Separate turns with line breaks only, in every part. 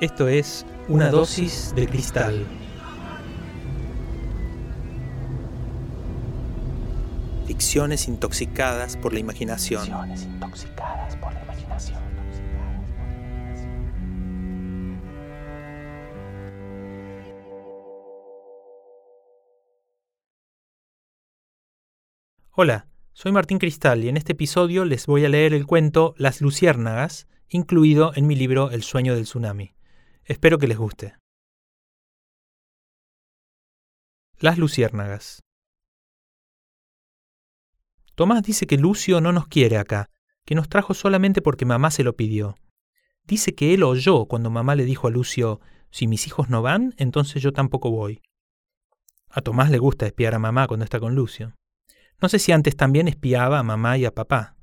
Esto es Una dosis de cristal. Ficciones intoxicadas por la imaginación.
Ficciones intoxicadas por la imaginación.
Hola, soy Martín Cristal y en este episodio les voy a leer el cuento Las Luciérnagas, incluido en mi libro El sueño del tsunami. Espero que les guste. Las Luciérnagas. Tomás dice que Lucio no nos quiere acá, que nos trajo solamente porque mamá se lo pidió. Dice que él oyó cuando mamá le dijo a Lucio, si mis hijos no van, entonces yo tampoco voy. A Tomás le gusta espiar a mamá cuando está con Lucio. No sé si antes también espiaba a mamá y a papá.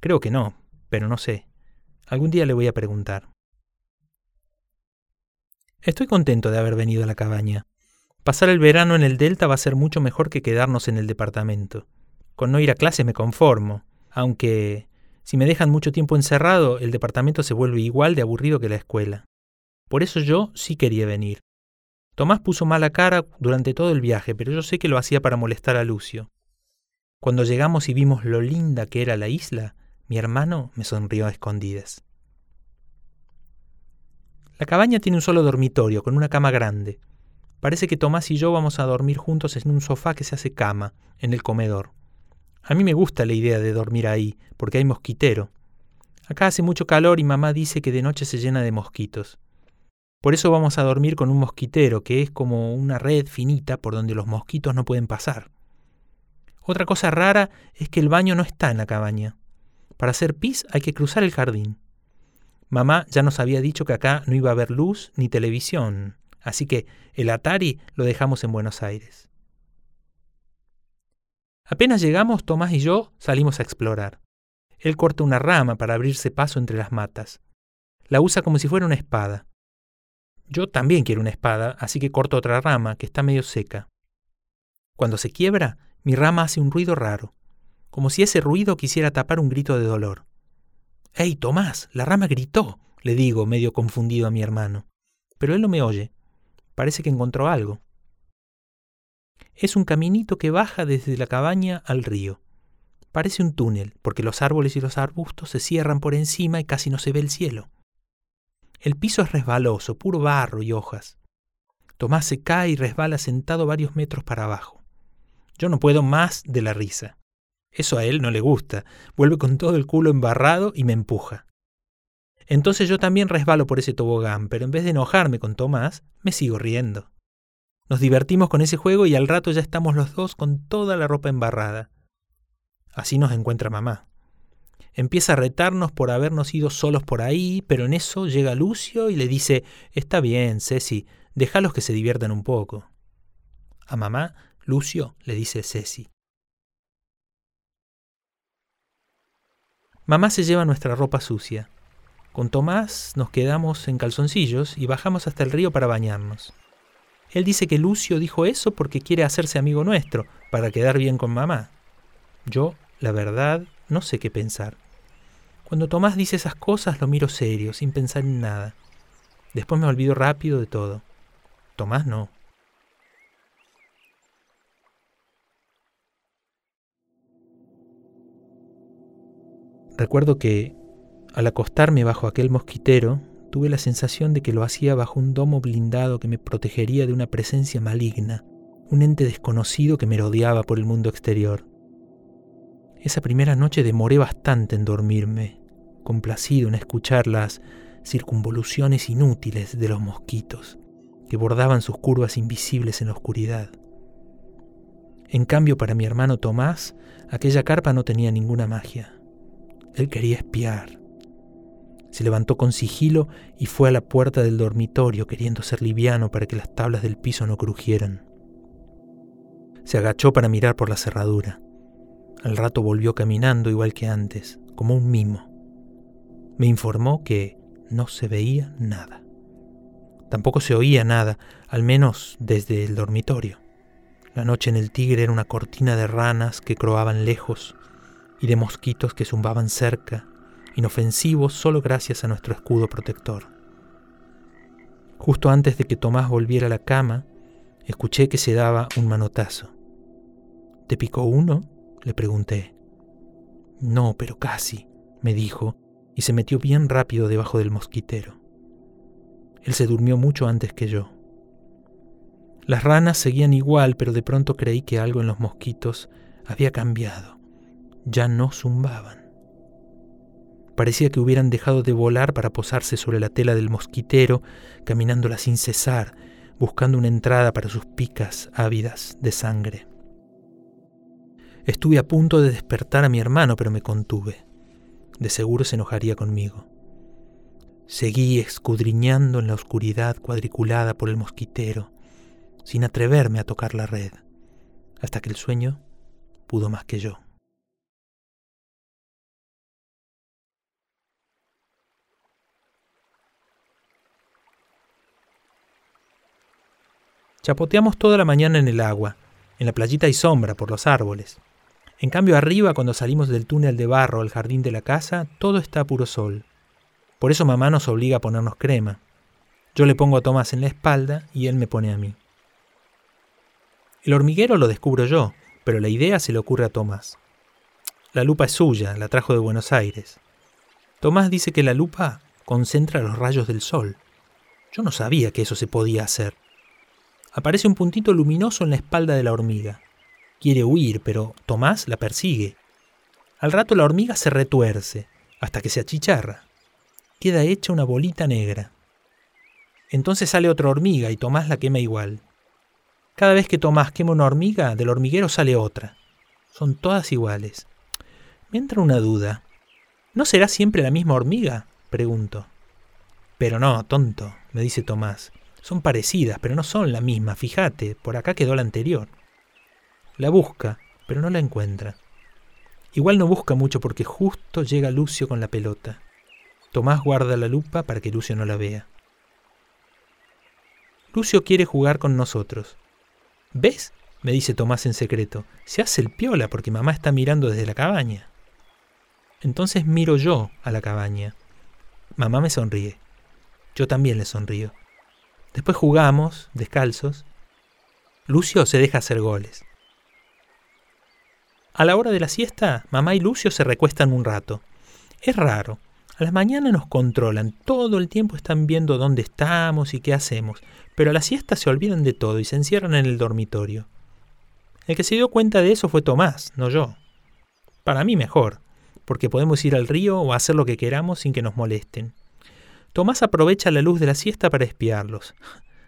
Creo que no, pero no sé. Algún día le voy a preguntar. Estoy contento de haber venido a la cabaña. Pasar el verano en el Delta va a ser mucho mejor que quedarnos en el departamento. Con no ir a clase me conformo, aunque si me dejan mucho tiempo encerrado, el departamento se vuelve igual de aburrido que la escuela. Por eso yo sí quería venir. Tomás puso mala cara durante todo el viaje, pero yo sé que lo hacía para molestar a Lucio. Cuando llegamos y vimos lo linda que era la isla, mi hermano me sonrió a escondidas. La cabaña tiene un solo dormitorio, con una cama grande. Parece que Tomás y yo vamos a dormir juntos en un sofá que se hace cama, en el comedor. A mí me gusta la idea de dormir ahí, porque hay mosquitero. Acá hace mucho calor y mamá dice que de noche se llena de mosquitos. Por eso vamos a dormir con un mosquitero, que es como una red finita por donde los mosquitos no pueden pasar. Otra cosa rara es que el baño no está en la cabaña. Para hacer pis hay que cruzar el jardín. Mamá ya nos había dicho que acá no iba a haber luz ni televisión, así que el Atari lo dejamos en Buenos Aires. Apenas llegamos, Tomás y yo salimos a explorar. Él corta una rama para abrirse paso entre las matas. La usa como si fuera una espada. Yo también quiero una espada, así que corto otra rama que está medio seca. Cuando se quiebra, mi rama hace un ruido raro, como si ese ruido quisiera tapar un grito de dolor. ¡Ey, Tomás! La rama gritó, le digo, medio confundido a mi hermano. Pero él no me oye. Parece que encontró algo. Es un caminito que baja desde la cabaña al río. Parece un túnel, porque los árboles y los arbustos se cierran por encima y casi no se ve el cielo. El piso es resbaloso, puro barro y hojas. Tomás se cae y resbala sentado varios metros para abajo. Yo no puedo más de la risa. Eso a él no le gusta. Vuelve con todo el culo embarrado y me empuja. Entonces yo también resbalo por ese tobogán, pero en vez de enojarme con Tomás, me sigo riendo. Nos divertimos con ese juego y al rato ya estamos los dos con toda la ropa embarrada. Así nos encuentra mamá. Empieza a retarnos por habernos ido solos por ahí, pero en eso llega Lucio y le dice, Está bien, Ceci, déjalos que se diviertan un poco. A mamá, Lucio le dice Ceci. Mamá se lleva nuestra ropa sucia. Con Tomás nos quedamos en calzoncillos y bajamos hasta el río para bañarnos. Él dice que Lucio dijo eso porque quiere hacerse amigo nuestro, para quedar bien con mamá. Yo, la verdad, no sé qué pensar. Cuando Tomás dice esas cosas lo miro serio, sin pensar en nada. Después me olvido rápido de todo. Tomás no. Recuerdo que, al acostarme bajo aquel mosquitero, tuve la sensación de que lo hacía bajo un domo blindado que me protegería de una presencia maligna, un ente desconocido que me rodeaba por el mundo exterior. Esa primera noche demoré bastante en dormirme, complacido en escuchar las circunvoluciones inútiles de los mosquitos, que bordaban sus curvas invisibles en la oscuridad. En cambio, para mi hermano Tomás, aquella carpa no tenía ninguna magia. Él quería espiar. Se levantó con sigilo y fue a la puerta del dormitorio queriendo ser liviano para que las tablas del piso no crujieran. Se agachó para mirar por la cerradura. Al rato volvió caminando igual que antes, como un mimo. Me informó que no se veía nada. Tampoco se oía nada, al menos desde el dormitorio. La noche en el tigre era una cortina de ranas que croaban lejos y de mosquitos que zumbaban cerca, inofensivos solo gracias a nuestro escudo protector. Justo antes de que Tomás volviera a la cama, escuché que se daba un manotazo. ¿Te picó uno? le pregunté. No, pero casi, me dijo, y se metió bien rápido debajo del mosquitero. Él se durmió mucho antes que yo. Las ranas seguían igual, pero de pronto creí que algo en los mosquitos había cambiado. Ya no zumbaban. Parecía que hubieran dejado de volar para posarse sobre la tela del mosquitero, caminándola sin cesar, buscando una entrada para sus picas ávidas de sangre. Estuve a punto de despertar a mi hermano, pero me contuve. De seguro se enojaría conmigo. Seguí escudriñando en la oscuridad cuadriculada por el mosquitero, sin atreverme a tocar la red, hasta que el sueño pudo más que yo. Chapoteamos toda la mañana en el agua. En la playita hay sombra por los árboles. En cambio, arriba, cuando salimos del túnel de barro al jardín de la casa, todo está a puro sol. Por eso mamá nos obliga a ponernos crema. Yo le pongo a Tomás en la espalda y él me pone a mí. El hormiguero lo descubro yo, pero la idea se le ocurre a Tomás. La lupa es suya, la trajo de Buenos Aires. Tomás dice que la lupa concentra los rayos del sol. Yo no sabía que eso se podía hacer. Aparece un puntito luminoso en la espalda de la hormiga. Quiere huir, pero Tomás la persigue. Al rato la hormiga se retuerce, hasta que se achicharra queda hecha una bolita negra. Entonces sale otra hormiga y Tomás la quema igual. Cada vez que Tomás quema una hormiga, del hormiguero sale otra. Son todas iguales. Me entra una duda. ¿No será siempre la misma hormiga? pregunto. Pero no, tonto, me dice Tomás. Son parecidas, pero no son la misma, fíjate, por acá quedó la anterior. La busca, pero no la encuentra. Igual no busca mucho porque justo llega Lucio con la pelota. Tomás guarda la lupa para que Lucio no la vea. Lucio quiere jugar con nosotros. ¿Ves? me dice Tomás en secreto. Se hace el piola porque mamá está mirando desde la cabaña. Entonces miro yo a la cabaña. Mamá me sonríe. Yo también le sonrío. Después jugamos, descalzos. Lucio se deja hacer goles. A la hora de la siesta, mamá y Lucio se recuestan un rato. Es raro, a la mañana nos controlan, todo el tiempo están viendo dónde estamos y qué hacemos, pero a la siesta se olvidan de todo y se encierran en el dormitorio. El que se dio cuenta de eso fue Tomás, no yo. Para mí mejor, porque podemos ir al río o hacer lo que queramos sin que nos molesten. Tomás aprovecha la luz de la siesta para espiarlos.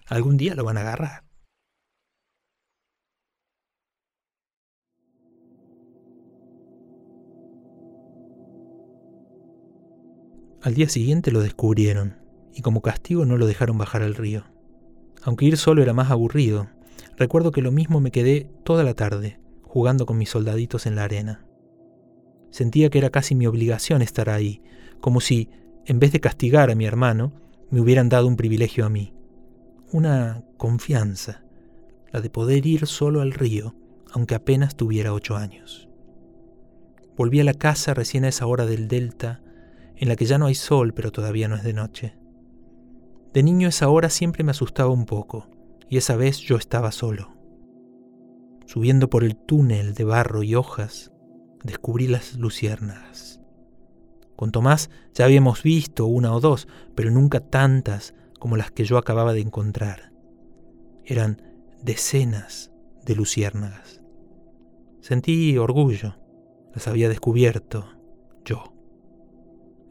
Algún día lo van a agarrar. Al día siguiente lo descubrieron, y como castigo no lo dejaron bajar al río. Aunque ir solo era más aburrido, recuerdo que lo mismo me quedé toda la tarde, jugando con mis soldaditos en la arena. Sentía que era casi mi obligación estar ahí, como si, en vez de castigar a mi hermano, me hubieran dado un privilegio a mí. Una confianza, la de poder ir solo al río, aunque apenas tuviera ocho años. Volví a la casa recién a esa hora del delta, en la que ya no hay sol pero todavía no es de noche. De niño esa hora siempre me asustaba un poco, y esa vez yo estaba solo. Subiendo por el túnel de barro y hojas, descubrí las luciérnagas. Con Tomás ya habíamos visto una o dos, pero nunca tantas como las que yo acababa de encontrar. Eran decenas de luciérnagas. Sentí orgullo, las había descubierto yo.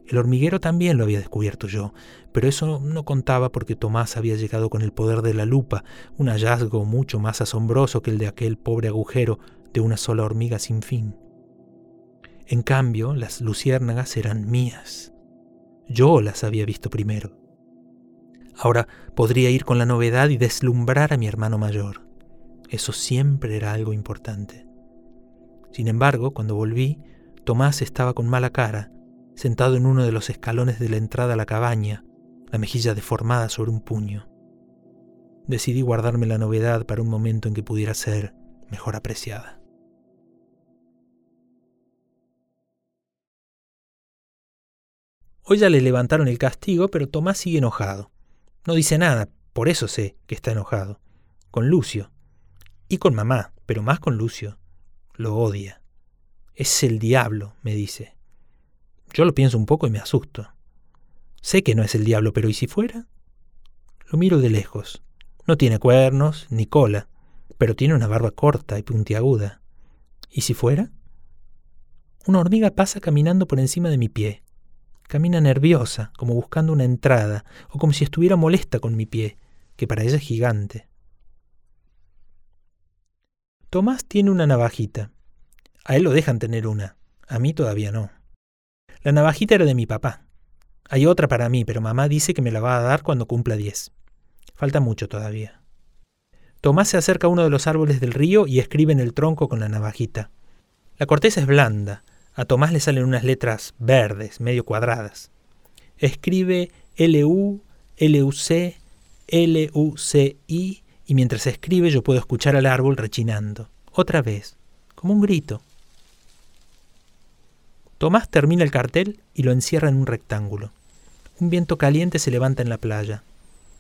El hormiguero también lo había descubierto yo, pero eso no contaba porque Tomás había llegado con el poder de la lupa, un hallazgo mucho más asombroso que el de aquel pobre agujero de una sola hormiga sin fin. En cambio, las luciérnagas eran mías. Yo las había visto primero. Ahora podría ir con la novedad y deslumbrar a mi hermano mayor. Eso siempre era algo importante. Sin embargo, cuando volví, Tomás estaba con mala cara sentado en uno de los escalones de la entrada a la cabaña, la mejilla deformada sobre un puño. Decidí guardarme la novedad para un momento en que pudiera ser mejor apreciada. Hoy ya le levantaron el castigo, pero Tomás sigue enojado. No dice nada, Por eso sé que está enojado. Con Lucio. Y con mamá, pero más con Lucio. Lo odia. Es el diablo, me dice. Yo lo pienso un poco y me asusto. Sé que no es el diablo, pero ¿y si fuera? Lo miro de lejos. No tiene cuernos ni cola, pero tiene una barba corta y puntiaguda. ¿Y si fuera? Una hormiga pasa caminando por encima de mi pie. Camina nerviosa, como buscando una entrada, o como si estuviera molesta con mi pie, que para ella es gigante. Tomás tiene una navajita. A él lo dejan tener una, a mí todavía no. La navajita era de mi papá. Hay otra para mí, pero mamá dice que me la va a dar cuando cumpla diez. Falta mucho todavía. Tomás se acerca a uno de los árboles del río y escribe en el tronco con la navajita. La corteza es blanda, a Tomás le salen unas letras verdes, medio cuadradas. Escribe L-U, L-U-C, L-U-C-I y mientras escribe yo puedo escuchar al árbol rechinando. Otra vez, como un grito. Tomás termina el cartel y lo encierra en un rectángulo. Un viento caliente se levanta en la playa.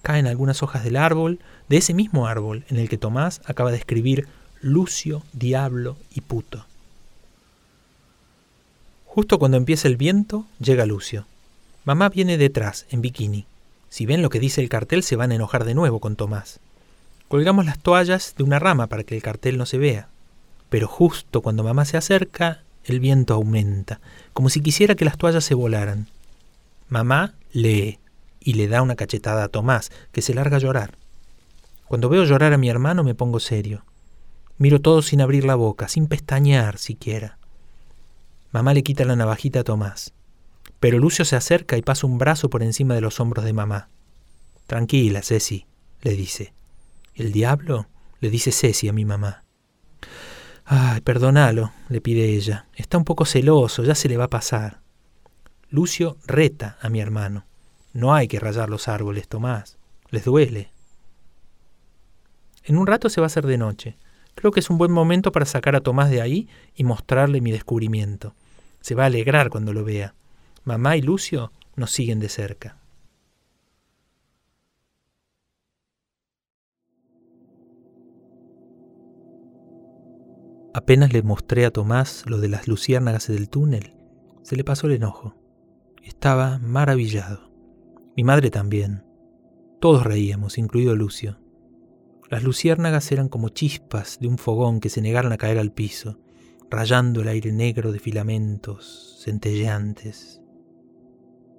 Caen algunas hojas del árbol, de ese mismo árbol en el que Tomás acaba de escribir Lucio, Diablo y Puto. Justo cuando empieza el viento, llega Lucio. Mamá viene detrás, en bikini. Si ven lo que dice el cartel, se van a enojar de nuevo con Tomás. Colgamos las toallas de una rama para que el cartel no se vea. Pero justo cuando mamá se acerca, el viento aumenta, como si quisiera que las toallas se volaran. Mamá lee y le da una cachetada a Tomás, que se larga a llorar. Cuando veo llorar a mi hermano me pongo serio. Miro todo sin abrir la boca, sin pestañear siquiera. Mamá le quita la navajita a Tomás. Pero Lucio se acerca y pasa un brazo por encima de los hombros de mamá. Tranquila, Ceci, le dice. ¿El diablo? le dice Ceci a mi mamá. Ay, perdónalo, le pide ella. Está un poco celoso, ya se le va a pasar. Lucio reta a mi hermano. No hay que rayar los árboles, Tomás. Les duele. En un rato se va a hacer de noche. Creo que es un buen momento para sacar a Tomás de ahí y mostrarle mi descubrimiento. Se va a alegrar cuando lo vea. Mamá y Lucio nos siguen de cerca. Apenas le mostré a Tomás lo de las luciérnagas del túnel, se le pasó el enojo. Estaba maravillado. Mi madre también. Todos reíamos, incluido Lucio. Las luciérnagas eran como chispas de un fogón que se negaron a caer al piso, rayando el aire negro de filamentos centelleantes.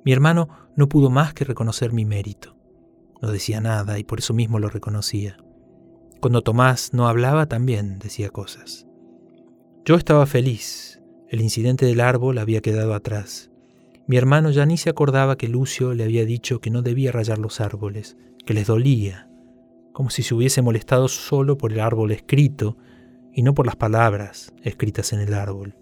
Mi hermano no pudo más que reconocer mi mérito. No decía nada y por eso mismo lo reconocía. Cuando Tomás no hablaba también decía cosas. Yo estaba feliz. El incidente del árbol había quedado atrás. Mi hermano ya ni se acordaba que Lucio le había dicho que no debía rayar los árboles, que les dolía, como si se hubiese molestado solo por el árbol escrito y no por las palabras escritas en el árbol.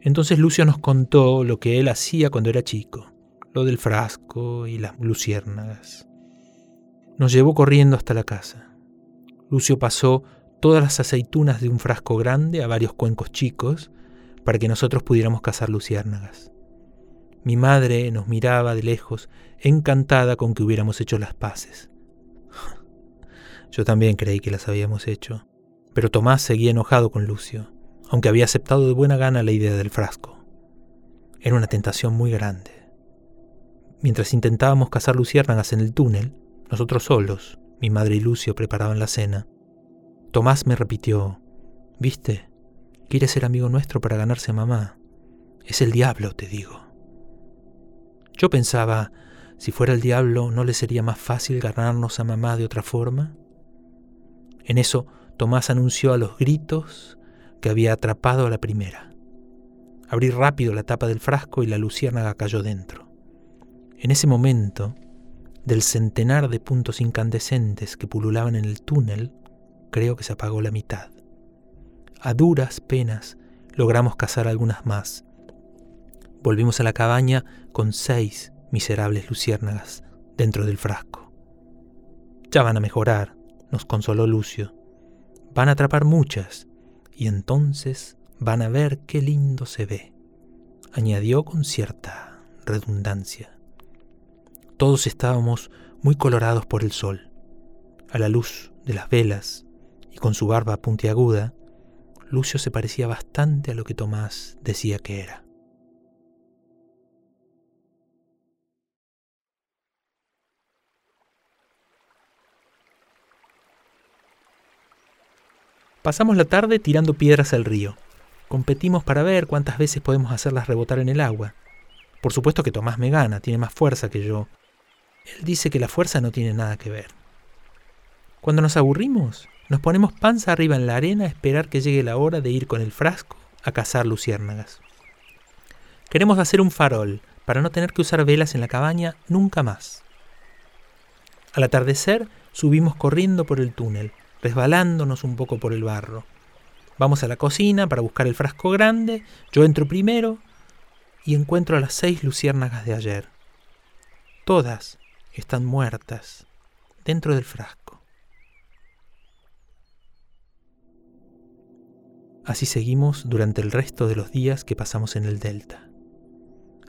Entonces Lucio nos contó lo que él hacía cuando era chico, lo del frasco y las luciérnagas. Nos llevó corriendo hasta la casa. Lucio pasó todas las aceitunas de un frasco grande a varios cuencos chicos para que nosotros pudiéramos cazar luciérnagas. Mi madre nos miraba de lejos, encantada con que hubiéramos hecho las paces. Yo también creí que las habíamos hecho, pero Tomás seguía enojado con Lucio, aunque había aceptado de buena gana la idea del frasco. Era una tentación muy grande. Mientras intentábamos cazar luciérnagas en el túnel, nosotros solos, mi madre y Lucio preparaban la cena, Tomás me repitió, ¿viste? Quiere ser amigo nuestro para ganarse a mamá. Es el diablo, te digo. Yo pensaba, si fuera el diablo, ¿no le sería más fácil ganarnos a mamá de otra forma? En eso, Tomás anunció a los gritos que había atrapado a la primera. Abrí rápido la tapa del frasco y la luciérnaga cayó dentro. En ese momento, del centenar de puntos incandescentes que pululaban en el túnel, creo que se apagó la mitad. A duras penas logramos cazar algunas más. Volvimos a la cabaña con seis miserables luciérnagas dentro del frasco. Ya van a mejorar, nos consoló Lucio. Van a atrapar muchas, y entonces van a ver qué lindo se ve, añadió con cierta redundancia. Todos estábamos muy colorados por el sol. A la luz de las velas y con su barba puntiaguda, Lucio se parecía bastante a lo que Tomás decía que era. Pasamos la tarde tirando piedras al río. Competimos para ver cuántas veces podemos hacerlas rebotar en el agua. Por supuesto que Tomás me gana, tiene más fuerza que yo. Él dice que la fuerza no tiene nada que ver. Cuando nos aburrimos, nos ponemos panza arriba en la arena a esperar que llegue la hora de ir con el frasco a cazar luciérnagas. Queremos hacer un farol para no tener que usar velas en la cabaña nunca más. Al atardecer subimos corriendo por el túnel, resbalándonos un poco por el barro. Vamos a la cocina para buscar el frasco grande, yo entro primero y encuentro a las seis luciérnagas de ayer. Todas están muertas dentro del frasco. Así seguimos durante el resto de los días que pasamos en el delta.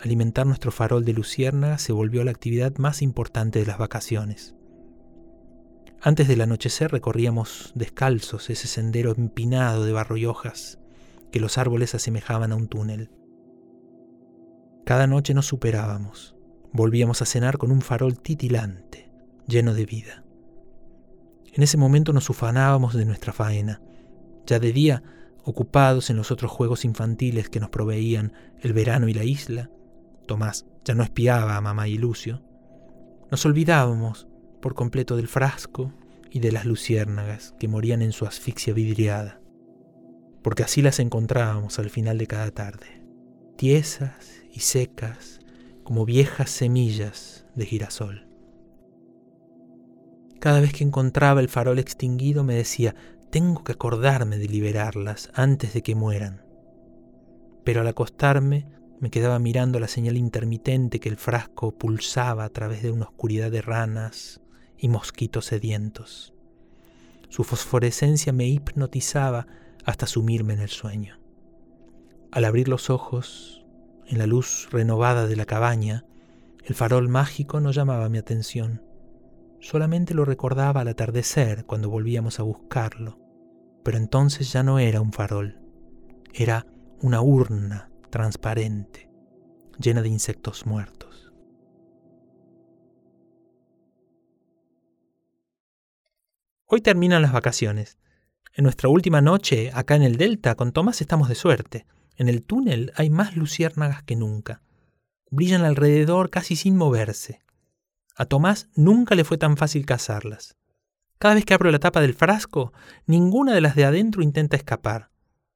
Alimentar nuestro farol de luciérnagas se volvió la actividad más importante de las vacaciones. Antes del anochecer recorríamos descalzos ese sendero empinado de barro y hojas que los árboles asemejaban a un túnel. Cada noche nos superábamos. Volvíamos a cenar con un farol titilante, lleno de vida. En ese momento nos ufanábamos de nuestra faena. Ya de día, ocupados en los otros juegos infantiles que nos proveían el verano y la isla, Tomás ya no espiaba a mamá y Lucio, nos olvidábamos por completo del frasco y de las luciérnagas que morían en su asfixia vidriada, porque así las encontrábamos al final de cada tarde, tiesas y secas como viejas semillas de girasol. Cada vez que encontraba el farol extinguido me decía, tengo que acordarme de liberarlas antes de que mueran. Pero al acostarme me quedaba mirando la señal intermitente que el frasco pulsaba a través de una oscuridad de ranas, y mosquitos sedientos. Su fosforescencia me hipnotizaba hasta sumirme en el sueño. Al abrir los ojos, en la luz renovada de la cabaña, el farol mágico no llamaba mi atención. Solamente lo recordaba al atardecer cuando volvíamos a buscarlo, pero entonces ya no era un farol, era una urna transparente, llena de insectos muertos. Hoy terminan las vacaciones. En nuestra última noche, acá en el Delta, con Tomás estamos de suerte. En el túnel hay más luciérnagas que nunca. Brillan alrededor casi sin moverse. A Tomás nunca le fue tan fácil cazarlas. Cada vez que abro la tapa del frasco, ninguna de las de adentro intenta escapar.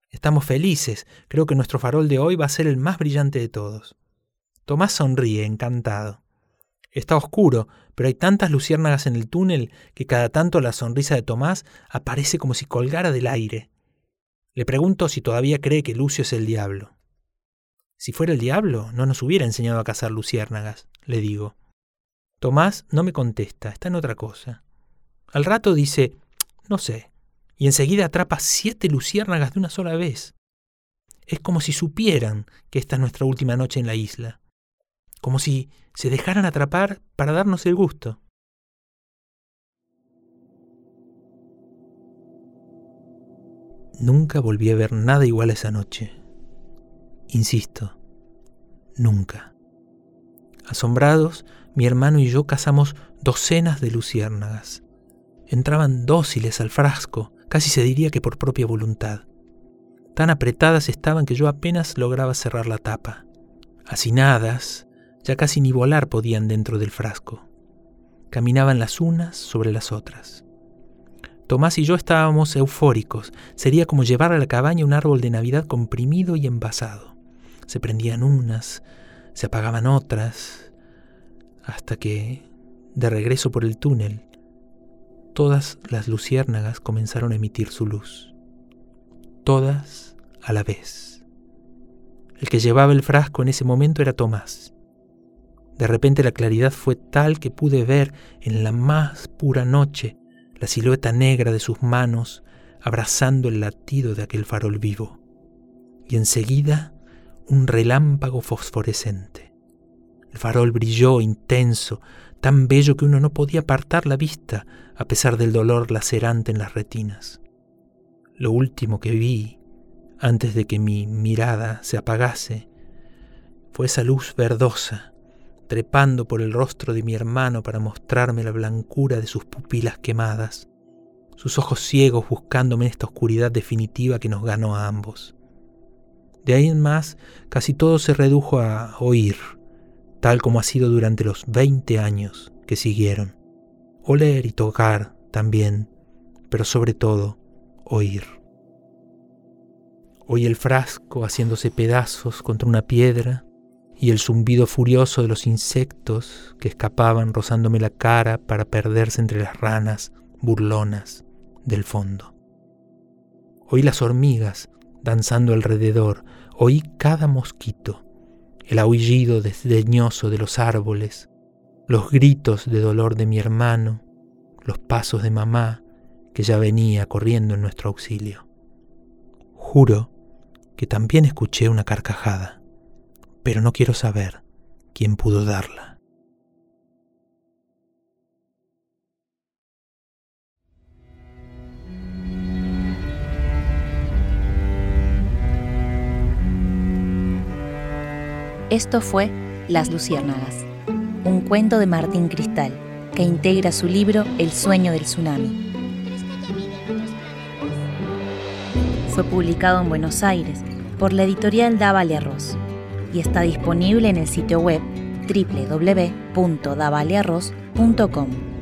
Estamos felices, creo que nuestro farol de hoy va a ser el más brillante de todos. Tomás sonríe, encantado. Está oscuro, pero hay tantas luciérnagas en el túnel que cada tanto la sonrisa de Tomás aparece como si colgara del aire. Le pregunto si todavía cree que Lucio es el diablo. Si fuera el diablo, no nos hubiera enseñado a cazar luciérnagas, le digo. Tomás no me contesta, está en otra cosa. Al rato dice, no sé, y enseguida atrapa siete luciérnagas de una sola vez. Es como si supieran que esta es nuestra última noche en la isla como si se dejaran atrapar para darnos el gusto. Nunca volví a ver nada igual esa noche. Insisto, nunca. Asombrados, mi hermano y yo cazamos docenas de luciérnagas. Entraban dóciles al frasco, casi se diría que por propia voluntad. Tan apretadas estaban que yo apenas lograba cerrar la tapa. Hacinadas, ya casi ni volar podían dentro del frasco. Caminaban las unas sobre las otras. Tomás y yo estábamos eufóricos. Sería como llevar a la cabaña un árbol de Navidad comprimido y envasado. Se prendían unas, se apagaban otras, hasta que, de regreso por el túnel, todas las luciérnagas comenzaron a emitir su luz. Todas a la vez. El que llevaba el frasco en ese momento era Tomás. De repente la claridad fue tal que pude ver en la más pura noche la silueta negra de sus manos abrazando el latido de aquel farol vivo. Y enseguida un relámpago fosforescente. El farol brilló intenso, tan bello que uno no podía apartar la vista a pesar del dolor lacerante en las retinas. Lo último que vi, antes de que mi mirada se apagase, fue esa luz verdosa, trepando por el rostro de mi hermano para mostrarme la blancura de sus pupilas quemadas, sus ojos ciegos buscándome en esta oscuridad definitiva que nos ganó a ambos. De ahí en más, casi todo se redujo a oír, tal como ha sido durante los veinte años que siguieron. Oler y tocar también, pero sobre todo oír. Oí el frasco haciéndose pedazos contra una piedra y el zumbido furioso de los insectos que escapaban rozándome la cara para perderse entre las ranas burlonas del fondo. Oí las hormigas danzando alrededor, oí cada mosquito, el aullido desdeñoso de los árboles, los gritos de dolor de mi hermano, los pasos de mamá que ya venía corriendo en nuestro auxilio. Juro que también escuché una carcajada, pero no quiero saber quién pudo darla.
Esto fue Las Luciérnagas, un cuento de Martín Cristal que integra su libro El sueño del tsunami. Fue publicado en Buenos Aires por la editorial Dávale Arroz y está disponible en el sitio web www.davalearroz.com.